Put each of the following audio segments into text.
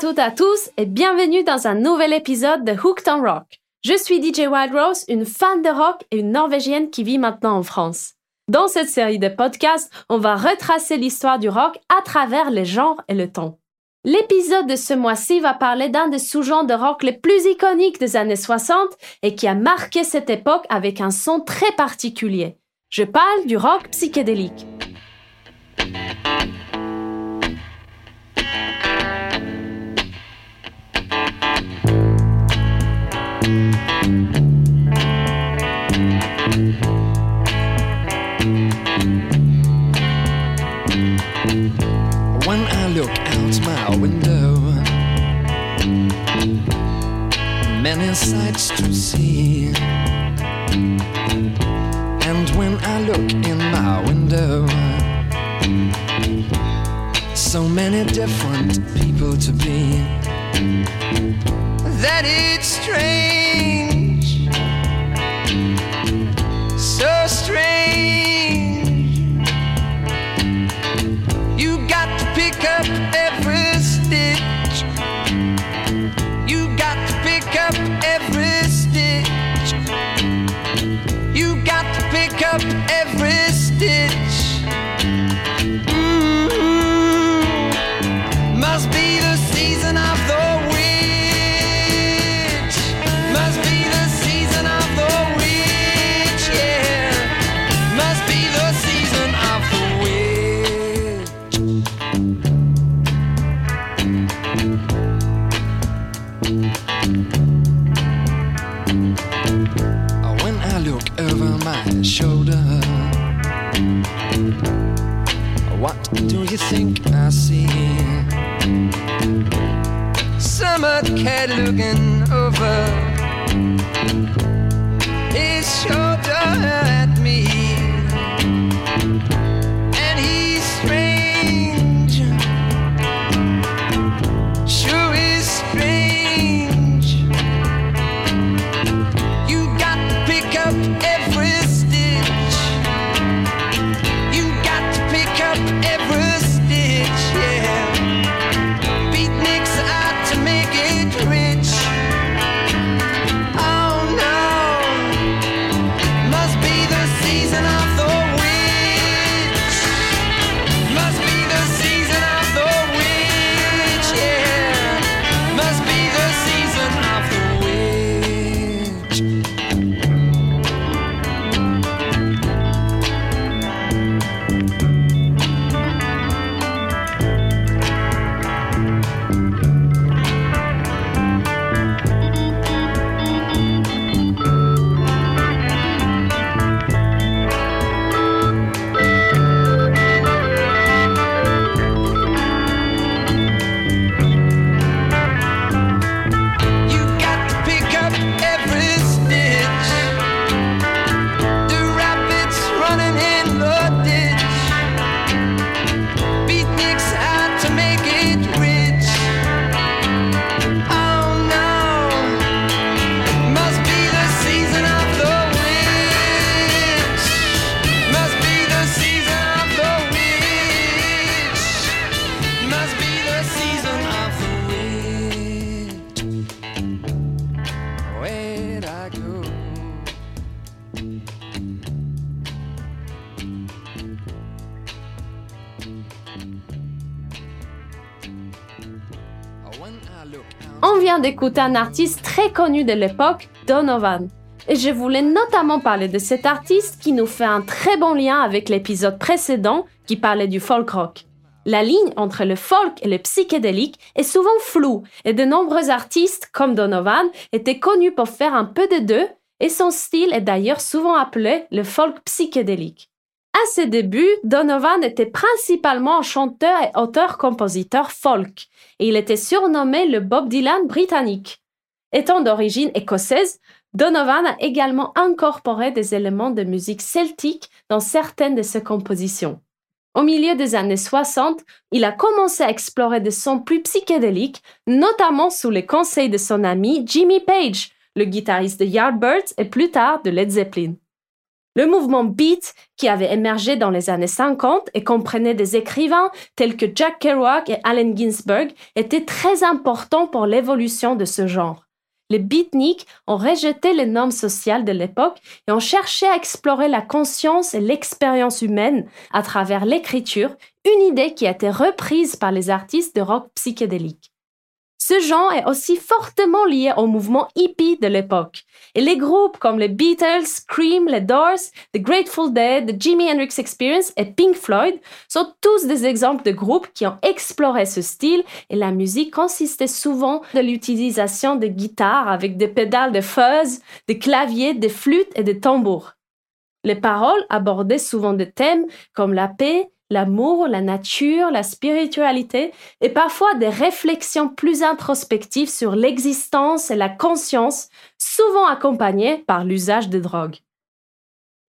Toutes et à tous et bienvenue dans un nouvel épisode de Hooked on Rock. Je suis DJ Wild Rose, une fan de rock et une Norvégienne qui vit maintenant en France. Dans cette série de podcasts, on va retracer l'histoire du rock à travers les genres et le temps. L'épisode de ce mois-ci va parler d'un des sous-genres de rock les plus iconiques des années 60 et qui a marqué cette époque avec un son très particulier. Je parle du rock psychédélique. When I look out my window, many sights to see. And when I look in my window, so many different people to be that it's strange, strange. You got to pick up every stitch. You got to pick up every stitch. You got to pick up every stitch. You un artiste très connu de l'époque, Donovan. Et je voulais notamment parler de cet artiste qui nous fait un très bon lien avec l'épisode précédent qui parlait du folk rock. La ligne entre le folk et le psychédélique est souvent floue et de nombreux artistes comme Donovan étaient connus pour faire un peu de deux et son style est d'ailleurs souvent appelé le folk psychédélique. À ses débuts, Donovan était principalement chanteur et auteur-compositeur folk et il était surnommé le Bob Dylan britannique. Étant d'origine écossaise, Donovan a également incorporé des éléments de musique celtique dans certaines de ses compositions. Au milieu des années 60, il a commencé à explorer des sons plus psychédéliques, notamment sous les conseils de son ami Jimmy Page, le guitariste de Yardbirds et plus tard de Led Zeppelin. Le mouvement beat, qui avait émergé dans les années 50 et comprenait des écrivains tels que Jack Kerouac et Allen Ginsberg, était très important pour l'évolution de ce genre. Les beatniks ont rejeté les normes sociales de l'époque et ont cherché à explorer la conscience et l'expérience humaine à travers l'écriture, une idée qui a été reprise par les artistes de rock psychédélique. Ce genre est aussi fortement lié au mouvement hippie de l'époque. Et les groupes comme les Beatles, Cream, les Doors, The Grateful Dead, The Jimi Hendrix Experience et Pink Floyd sont tous des exemples de groupes qui ont exploré ce style et la musique consistait souvent de l'utilisation de guitares avec des pédales de fuzz, des claviers, des flûtes et des tambours. Les paroles abordaient souvent des thèmes comme la paix, l'amour, la nature, la spiritualité et parfois des réflexions plus introspectives sur l'existence et la conscience, souvent accompagnées par l'usage de drogues.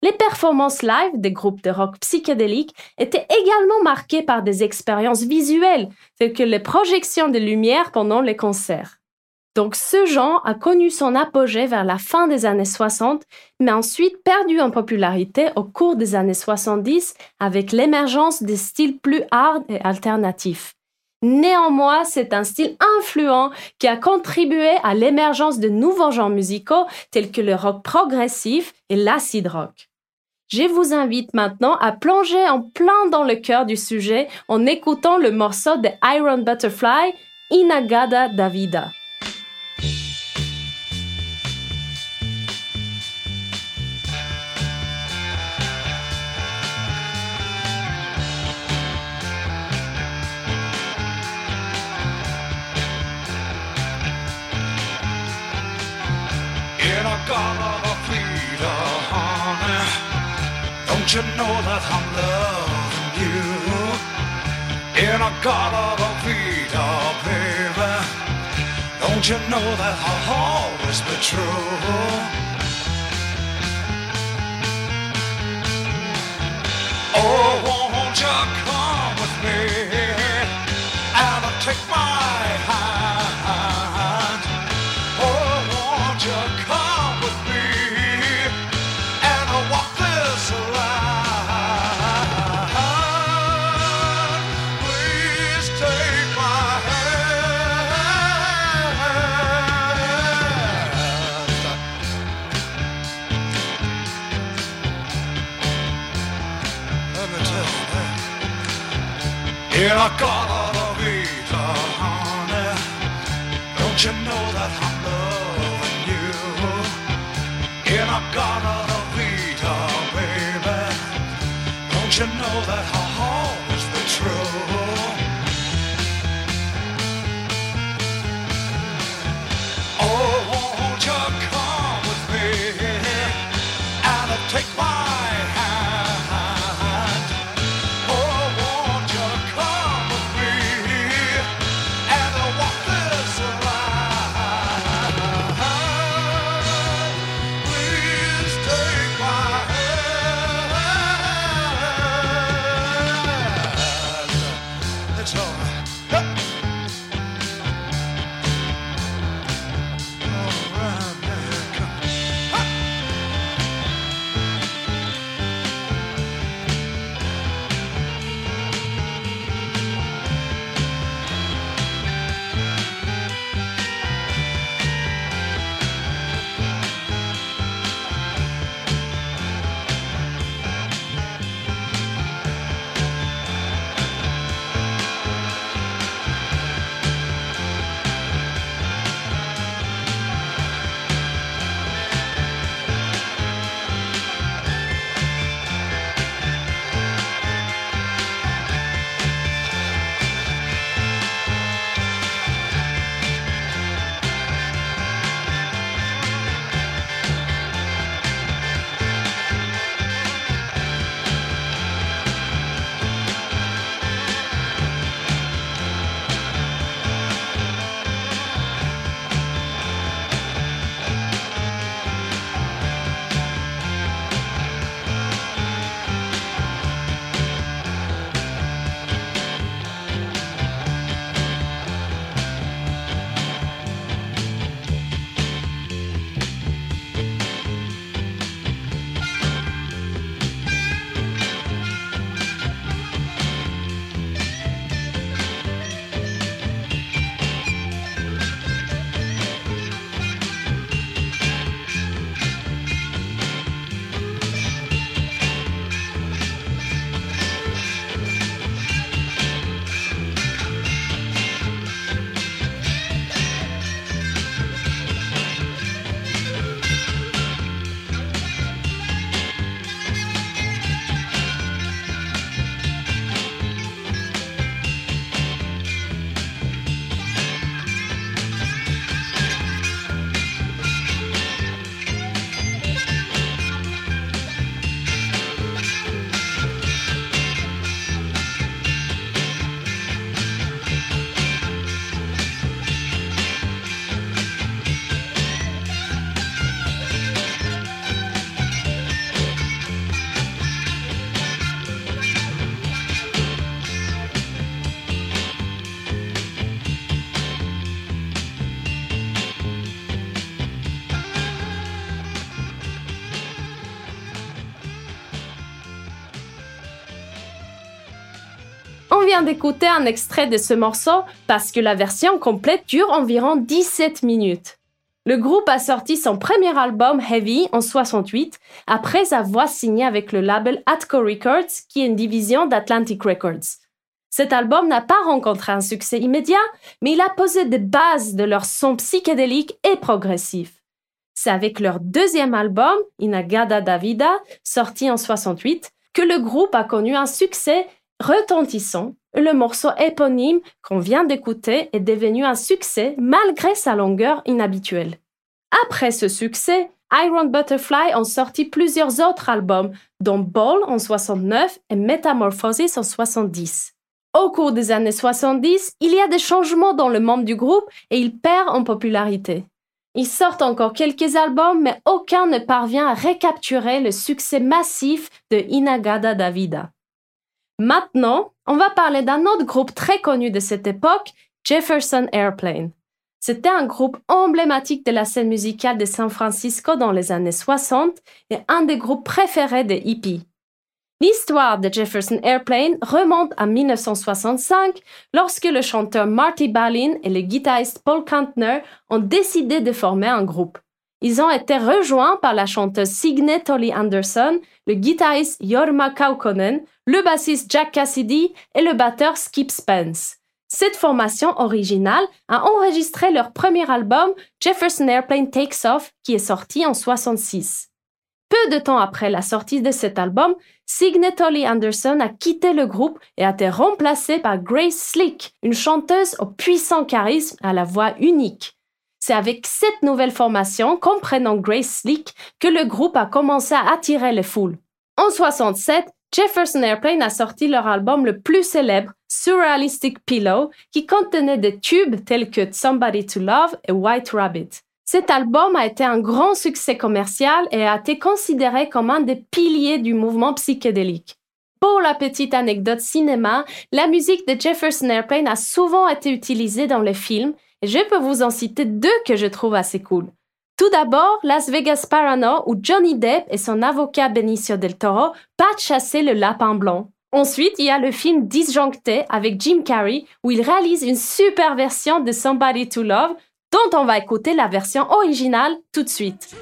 Les performances live des groupes de rock psychédéliques étaient également marquées par des expériences visuelles, telles que les projections de lumière pendant les concerts. Donc ce genre a connu son apogée vers la fin des années 60, mais ensuite perdu en popularité au cours des années 70 avec l'émergence des styles plus hard et alternatifs. Néanmoins, c'est un style influent qui a contribué à l'émergence de nouveaux genres musicaux tels que le rock progressif et l'acid rock. Je vous invite maintenant à plonger en plein dans le cœur du sujet en écoutant le morceau de Iron Butterfly, Inagada Davida. You know that I'm loving you? In a garden of freedom, baby. Don't you know that I'll always be true? Oh, won't you come with me and take my Here I go. Vient d'écouter un extrait de ce morceau parce que la version complète dure environ 17 minutes. Le groupe a sorti son premier album Heavy en 68 après avoir signé avec le label Atco Records qui est une division d'Atlantic Records. Cet album n'a pas rencontré un succès immédiat, mais il a posé des bases de leur son psychédélique et progressif. C'est avec leur deuxième album, Inagada Davida, sorti en 68, que le groupe a connu un succès retentissant. Le morceau éponyme qu'on vient d'écouter est devenu un succès malgré sa longueur inhabituelle. Après ce succès, Iron Butterfly ont sorti plusieurs autres albums, dont Ball en 69 et Metamorphosis en 70. Au cours des années 70, il y a des changements dans le monde du groupe et il perd en popularité. Ils sortent encore quelques albums, mais aucun ne parvient à récapturer le succès massif de Inagada Davida. Maintenant, on va parler d'un autre groupe très connu de cette époque, Jefferson Airplane. C'était un groupe emblématique de la scène musicale de San Francisco dans les années 60 et un des groupes préférés des hippies. L'histoire de Jefferson Airplane remonte à 1965 lorsque le chanteur Marty Balin et le guitariste Paul Kantner ont décidé de former un groupe. Ils ont été rejoints par la chanteuse Signe Tolly Anderson, le guitariste Jorma Kaukonen, le bassiste Jack Cassidy et le batteur Skip Spence. Cette formation originale a enregistré leur premier album Jefferson Airplane Takes Off qui est sorti en 66. Peu de temps après la sortie de cet album, Signe Tolly Anderson a quitté le groupe et a été remplacé par Grace Slick, une chanteuse au puissant charisme à la voix unique. C'est avec cette nouvelle formation, comprenant Grace Slick, que le groupe a commencé à attirer les foules. En 67, Jefferson Airplane a sorti leur album le plus célèbre, Surrealistic Pillow, qui contenait des tubes tels que Somebody to Love et White Rabbit. Cet album a été un grand succès commercial et a été considéré comme un des piliers du mouvement psychédélique. Pour la petite anecdote cinéma, la musique de Jefferson Airplane a souvent été utilisée dans les films et je peux vous en citer deux que je trouve assez cool. Tout d'abord, Las Vegas Parano où Johnny Depp et son avocat Benicio del Toro partent chasser le lapin blanc. Ensuite, il y a le film Disjoncté avec Jim Carrey où il réalise une super version de Somebody to Love dont on va écouter la version originale tout de suite.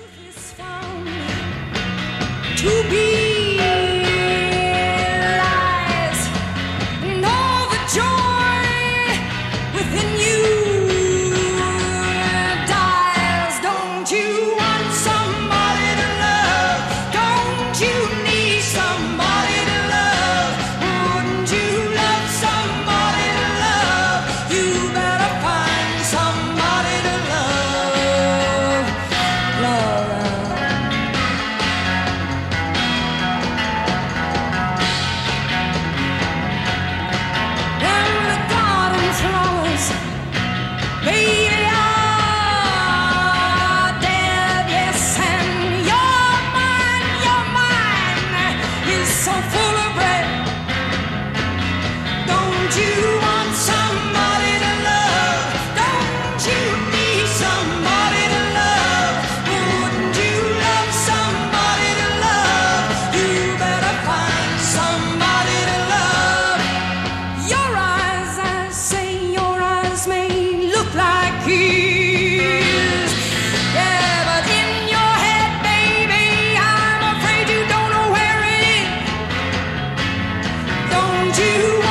Don't you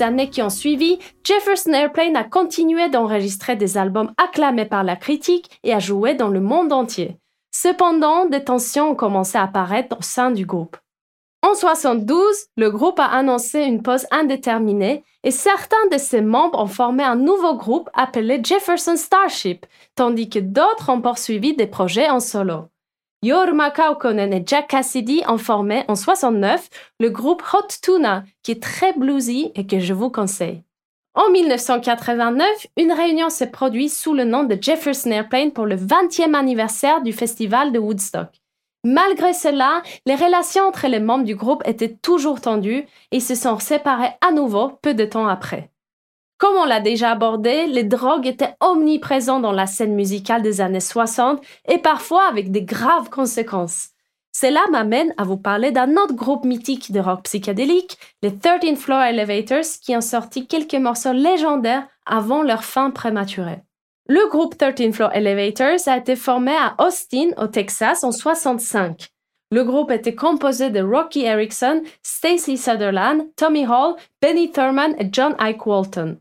des années qui ont suivi, Jefferson Airplane a continué d'enregistrer des albums acclamés par la critique et a joué dans le monde entier. Cependant, des tensions ont commencé à apparaître au sein du groupe. En 72, le groupe a annoncé une pause indéterminée et certains de ses membres ont formé un nouveau groupe appelé Jefferson Starship, tandis que d'autres ont poursuivi des projets en solo. Jorma Kaukonen et Jack Cassidy ont formé en 69 le groupe Hot Tuna, qui est très bluesy et que je vous conseille. En 1989, une réunion s'est produite sous le nom de Jefferson Airplane pour le 20e anniversaire du festival de Woodstock. Malgré cela, les relations entre les membres du groupe étaient toujours tendues et se sont séparés à nouveau peu de temps après. Comme on l'a déjà abordé, les drogues étaient omniprésentes dans la scène musicale des années 60 et parfois avec de graves conséquences. Cela m'amène à vous parler d'un autre groupe mythique de rock psychédélique, les 13 Floor Elevators, qui ont sorti quelques morceaux légendaires avant leur fin prématurée. Le groupe 13 Floor Elevators a été formé à Austin, au Texas, en 65. Le groupe était composé de Rocky Erickson, Stacy Sutherland, Tommy Hall, Benny Thurman et John Ike Walton.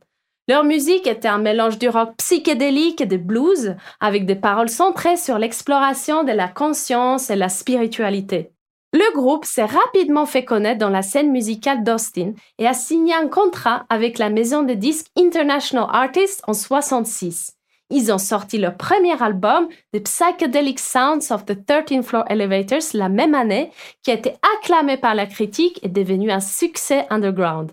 Leur musique était un mélange du rock psychédélique et de blues, avec des paroles centrées sur l'exploration de la conscience et la spiritualité. Le groupe s'est rapidement fait connaître dans la scène musicale d'Austin et a signé un contrat avec la maison de disques International Artists en 66. Ils ont sorti leur premier album, The Psychedelic Sounds of the 13 Floor Elevators, la même année, qui a été acclamé par la critique et devenu un succès underground.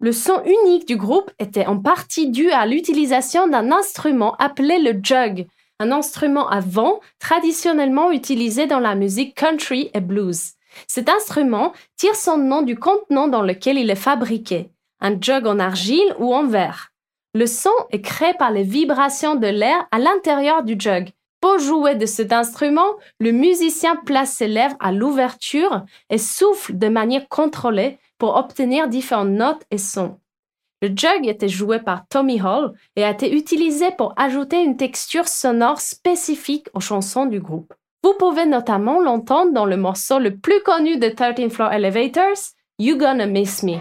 Le son unique du groupe était en partie dû à l'utilisation d'un instrument appelé le jug, un instrument à vent traditionnellement utilisé dans la musique country et blues. Cet instrument tire son nom du contenant dans lequel il est fabriqué, un jug en argile ou en verre. Le son est créé par les vibrations de l'air à l'intérieur du jug. Pour jouer de cet instrument, le musicien place ses lèvres à l'ouverture et souffle de manière contrôlée pour obtenir différentes notes et sons. Le jug était joué par Tommy Hall et a été utilisé pour ajouter une texture sonore spécifique aux chansons du groupe. Vous pouvez notamment l'entendre dans le morceau le plus connu de 13 Floor Elevators, You Gonna Miss Me.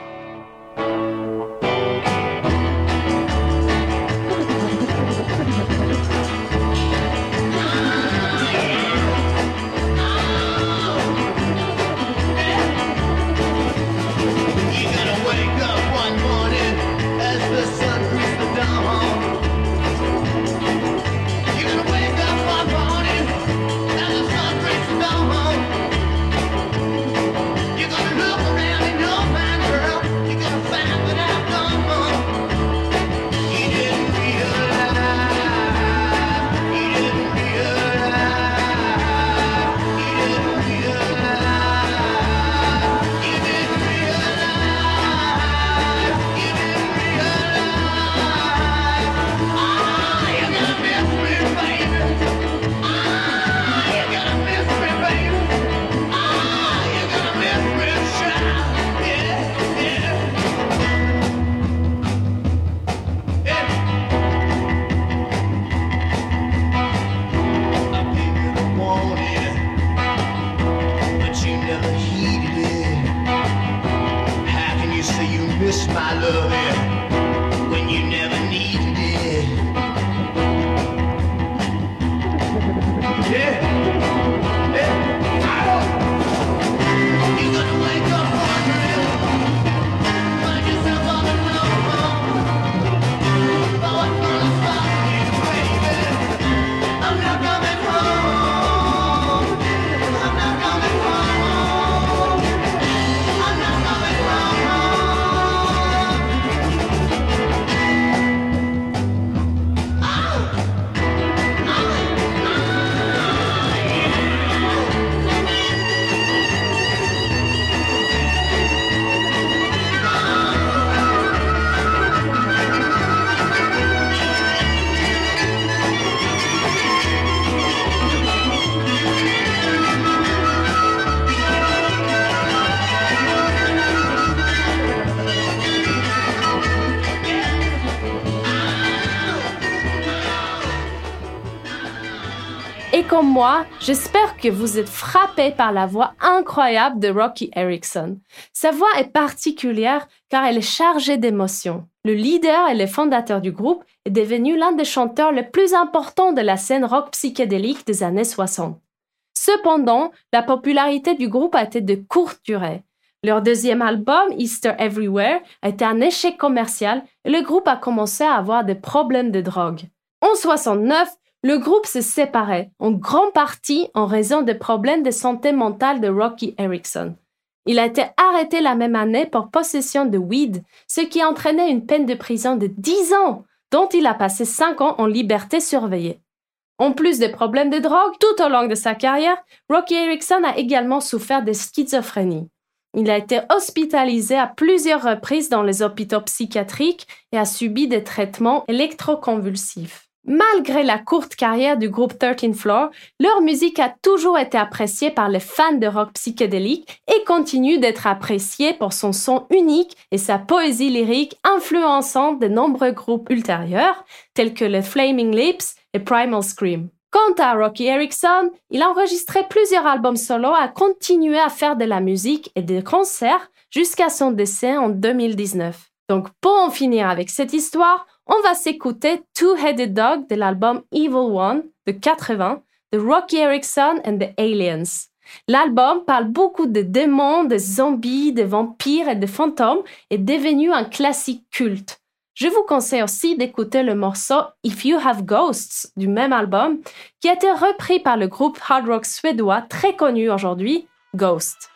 J'espère que vous êtes frappés par la voix incroyable de Rocky Erickson. Sa voix est particulière car elle est chargée d'émotions. Le leader et le fondateur du groupe est devenu l'un des chanteurs les plus importants de la scène rock psychédélique des années 60. Cependant, la popularité du groupe a été de courte durée. Leur deuxième album, Easter Everywhere, a été un échec commercial et le groupe a commencé à avoir des problèmes de drogue. En 69, le groupe se séparait, en grande partie en raison des problèmes de santé mentale de Rocky Erickson. Il a été arrêté la même année pour possession de weed, ce qui entraînait une peine de prison de 10 ans, dont il a passé 5 ans en liberté surveillée. En plus des problèmes de drogue tout au long de sa carrière, Rocky Erickson a également souffert de schizophrénie. Il a été hospitalisé à plusieurs reprises dans les hôpitaux psychiatriques et a subi des traitements électroconvulsifs. Malgré la courte carrière du groupe 13 Floor, leur musique a toujours été appréciée par les fans de rock psychédélique et continue d'être appréciée pour son son unique et sa poésie lyrique influençant de nombreux groupes ultérieurs, tels que les Flaming Lips et Primal Scream. Quant à Rocky Erickson, il a enregistré plusieurs albums solo a continué à faire de la musique et des concerts jusqu'à son décès en 2019. Donc pour en finir avec cette histoire, on va s'écouter Two-Headed Dog de l'album Evil One de 80 de Rocky Erickson and the Aliens. L'album parle beaucoup de démons, de zombies, de vampires et de fantômes et est devenu un classique culte. Je vous conseille aussi d'écouter le morceau If You Have Ghosts du même album, qui a été repris par le groupe hard rock suédois très connu aujourd'hui, Ghost.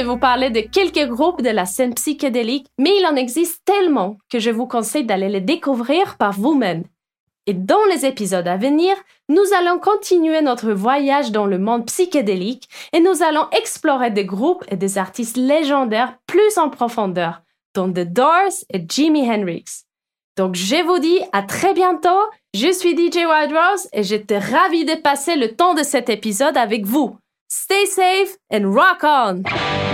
De vous parler de quelques groupes de la scène psychédélique, mais il en existe tellement que je vous conseille d'aller les découvrir par vous-même. Et dans les épisodes à venir, nous allons continuer notre voyage dans le monde psychédélique et nous allons explorer des groupes et des artistes légendaires plus en profondeur, dont The Doors et Jimi Hendrix. Donc je vous dis à très bientôt, je suis DJ Wild Rose et j'étais ravie de passer le temps de cet épisode avec vous. Stay safe and rock on!